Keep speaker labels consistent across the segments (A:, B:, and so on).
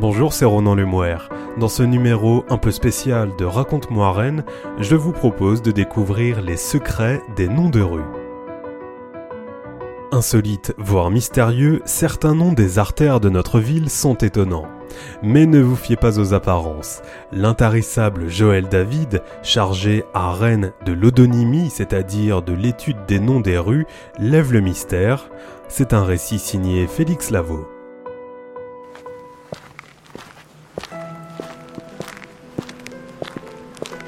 A: Bonjour, c'est Ronan Lemouer. Dans ce numéro un peu spécial de Raconte-moi Rennes, je vous propose de découvrir les secrets des noms de rue. Insolites, voire mystérieux, certains noms des artères de notre ville sont étonnants. Mais ne vous fiez pas aux apparences. L'intarissable Joël David, chargé à Rennes de l'odonymie, c'est-à-dire de l'étude des noms des rues, lève le mystère. C'est un récit signé Félix Lavaux.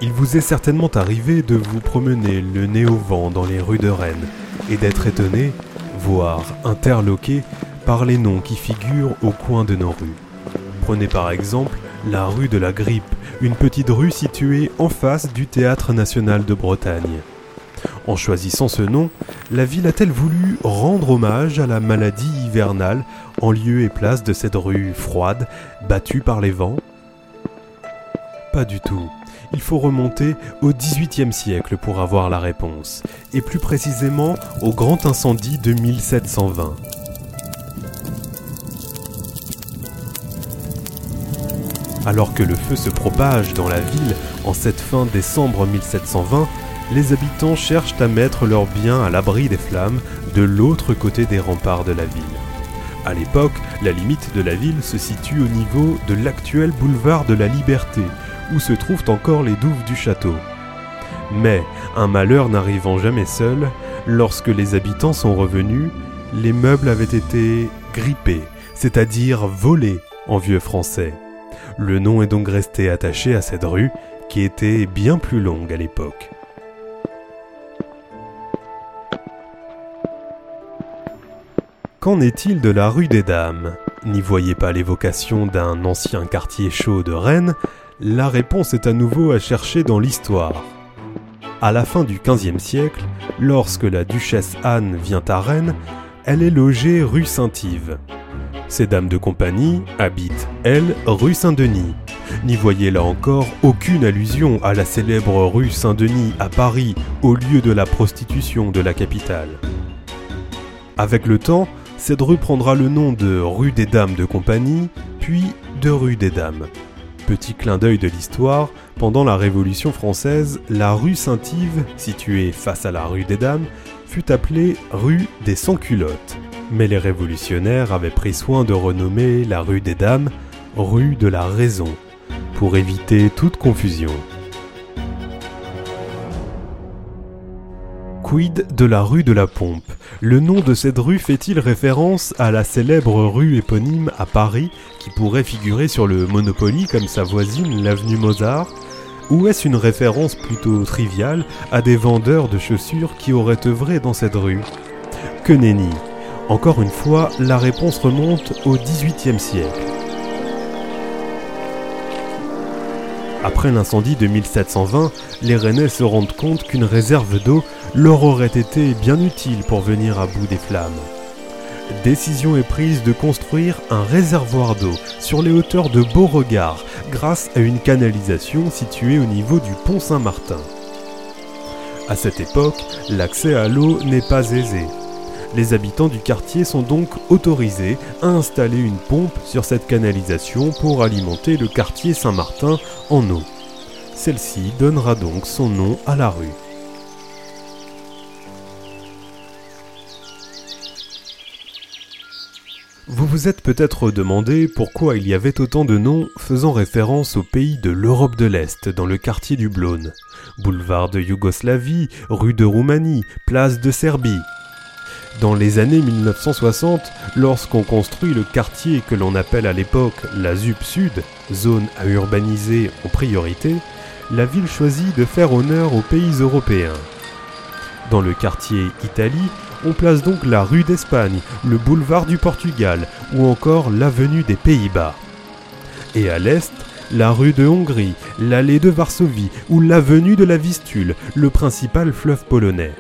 A: Il vous est certainement arrivé de vous promener le nez au vent dans les rues de Rennes et d'être étonné, voire interloqué, par les noms qui figurent au coin de nos rues. Prenez par exemple la rue de la Grippe, une petite rue située en face du Théâtre national de Bretagne. En choisissant ce nom, la ville a-t-elle voulu rendre hommage à la maladie hivernale en lieu et place de cette rue froide, battue par les vents? Pas du tout il faut remonter au XVIIIe siècle pour avoir la réponse, et plus précisément au grand incendie de 1720. Alors que le feu se propage dans la ville en cette fin décembre 1720, les habitants cherchent à mettre leurs biens à l'abri des flammes de l'autre côté des remparts de la ville. À l'époque, la limite de la ville se situe au niveau de l'actuel boulevard de la Liberté, où se trouvent encore les douves du château. Mais, un malheur n'arrivant jamais seul, lorsque les habitants sont revenus, les meubles avaient été grippés, c'est-à-dire volés en vieux français. Le nom est donc resté attaché à cette rue, qui était bien plus longue à l'époque. Qu'en est-il de la rue des Dames? N'y voyez pas l'évocation d'un ancien quartier chaud de Rennes, la réponse est à nouveau à chercher dans l'histoire. À la fin du XVe siècle, lorsque la duchesse Anne vient à Rennes, elle est logée rue Saint-Yves. Ces dames de compagnie habitent, elles, rue Saint-Denis. N'y voyez là encore aucune allusion à la célèbre rue Saint-Denis à Paris, au lieu de la prostitution de la capitale. Avec le temps, cette rue prendra le nom de rue des Dames de Compagnie, puis de rue des Dames. Petit clin d'œil de l'histoire, pendant la Révolution française, la rue Saint-Yves, située face à la rue des Dames, fut appelée rue des Sans-Culottes. Mais les révolutionnaires avaient pris soin de renommer la rue des Dames rue de la Raison, pour éviter toute confusion. Quid de la rue de la Pompe? Le nom de cette rue fait-il référence à la célèbre rue éponyme à Paris qui pourrait figurer sur le Monopoly comme sa voisine l'avenue Mozart? Ou est-ce une référence plutôt triviale à des vendeurs de chaussures qui auraient œuvré dans cette rue? Que nenni. Encore une fois, la réponse remonte au XVIIIe siècle. Après l'incendie de 1720, les Rennais se rendent compte qu'une réserve d'eau leur aurait été bien utile pour venir à bout des flammes. Décision est prise de construire un réservoir d'eau sur les hauteurs de Beauregard grâce à une canalisation située au niveau du pont Saint-Martin. À cette époque, l'accès à l'eau n'est pas aisé. Les habitants du quartier sont donc autorisés à installer une pompe sur cette canalisation pour alimenter le quartier Saint-Martin en eau. Celle-ci donnera donc son nom à la rue. Vous vous êtes peut-être demandé pourquoi il y avait autant de noms faisant référence aux pays de l'Europe de l'Est dans le quartier du Blône. Boulevard de Yougoslavie, rue de Roumanie, place de Serbie. Dans les années 1960, lorsqu'on construit le quartier que l'on appelle à l'époque la ZUP Sud, zone à urbaniser en priorité, la ville choisit de faire honneur aux pays européens. Dans le quartier Italie, on place donc la rue d'Espagne, le boulevard du Portugal ou encore l'avenue des Pays-Bas. Et à l'est, la rue de Hongrie, l'allée de Varsovie ou l'avenue de la Vistule, le principal fleuve polonais.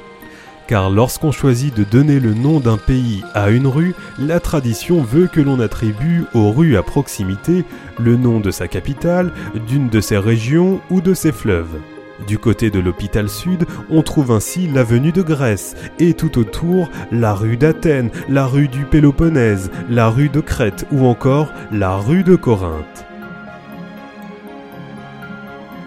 A: Car lorsqu'on choisit de donner le nom d'un pays à une rue, la tradition veut que l'on attribue aux rues à proximité le nom de sa capitale, d'une de ses régions ou de ses fleuves. Du côté de l'hôpital sud, on trouve ainsi l'avenue de Grèce et tout autour la rue d'Athènes, la rue du Péloponnèse, la rue de Crète ou encore la rue de Corinthe.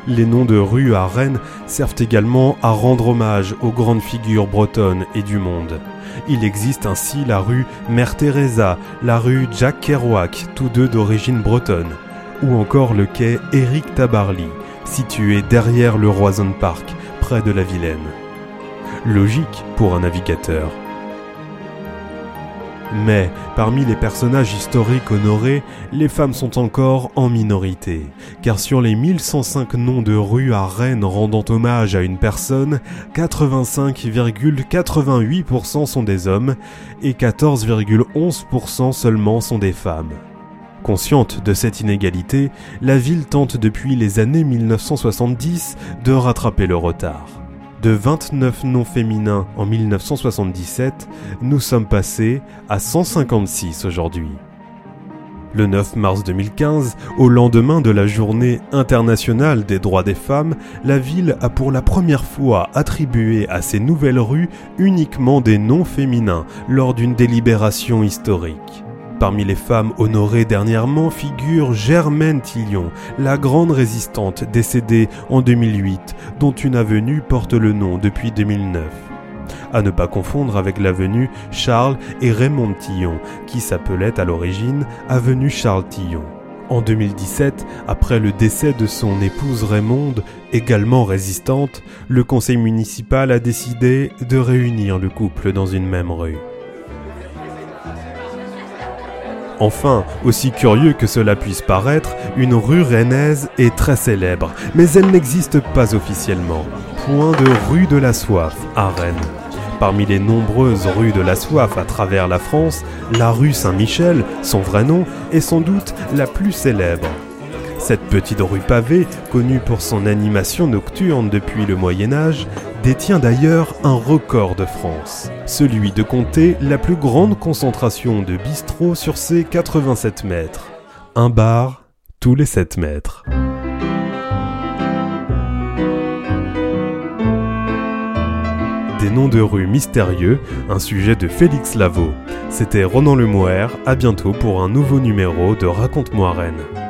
A: Les noms de rues à Rennes servent également à rendre hommage aux grandes figures bretonnes et du monde. Il existe ainsi la rue Mère Teresa, la rue Jack Kerouac, tous deux d'origine bretonne, ou encore le quai Éric Tabarly, situé derrière le Roison Park, près de la Vilaine. Logique pour un navigateur. Mais parmi les personnages historiques honorés, les femmes sont encore en minorité, car sur les 1105 noms de rues à Rennes rendant hommage à une personne, 85,88% sont des hommes et 14,11% seulement sont des femmes. Consciente de cette inégalité, la ville tente depuis les années 1970 de rattraper le retard. De 29 noms féminins en 1977, nous sommes passés à 156 aujourd'hui. Le 9 mars 2015, au lendemain de la journée internationale des droits des femmes, la ville a pour la première fois attribué à ces nouvelles rues uniquement des noms féminins lors d'une délibération historique. Parmi les femmes honorées dernièrement figure Germaine Tillion, la grande résistante décédée en 2008, dont une avenue porte le nom depuis 2009. À ne pas confondre avec l'avenue Charles et Raymond Tillon, qui s'appelait à l'origine avenue Charles Tillon. En 2017, après le décès de son épouse Raymonde, également résistante, le conseil municipal a décidé de réunir le couple dans une même rue. Enfin, aussi curieux que cela puisse paraître, une rue rennaise est très célèbre, mais elle n'existe pas officiellement. Point de rue de la soif à Rennes. Parmi les nombreuses rues de la soif à travers la France, la rue Saint-Michel, son vrai nom, est sans doute la plus célèbre. Cette petite rue pavée, connue pour son animation nocturne depuis le Moyen Âge, détient d'ailleurs un record de France, celui de compter la plus grande concentration de bistrots sur ses 87 mètres. Un bar tous les 7 mètres. Des noms de rues mystérieux, un sujet de Félix Lavaux. C'était Ronan Lemouer, à bientôt pour un nouveau numéro de Raconte-moi Rennes.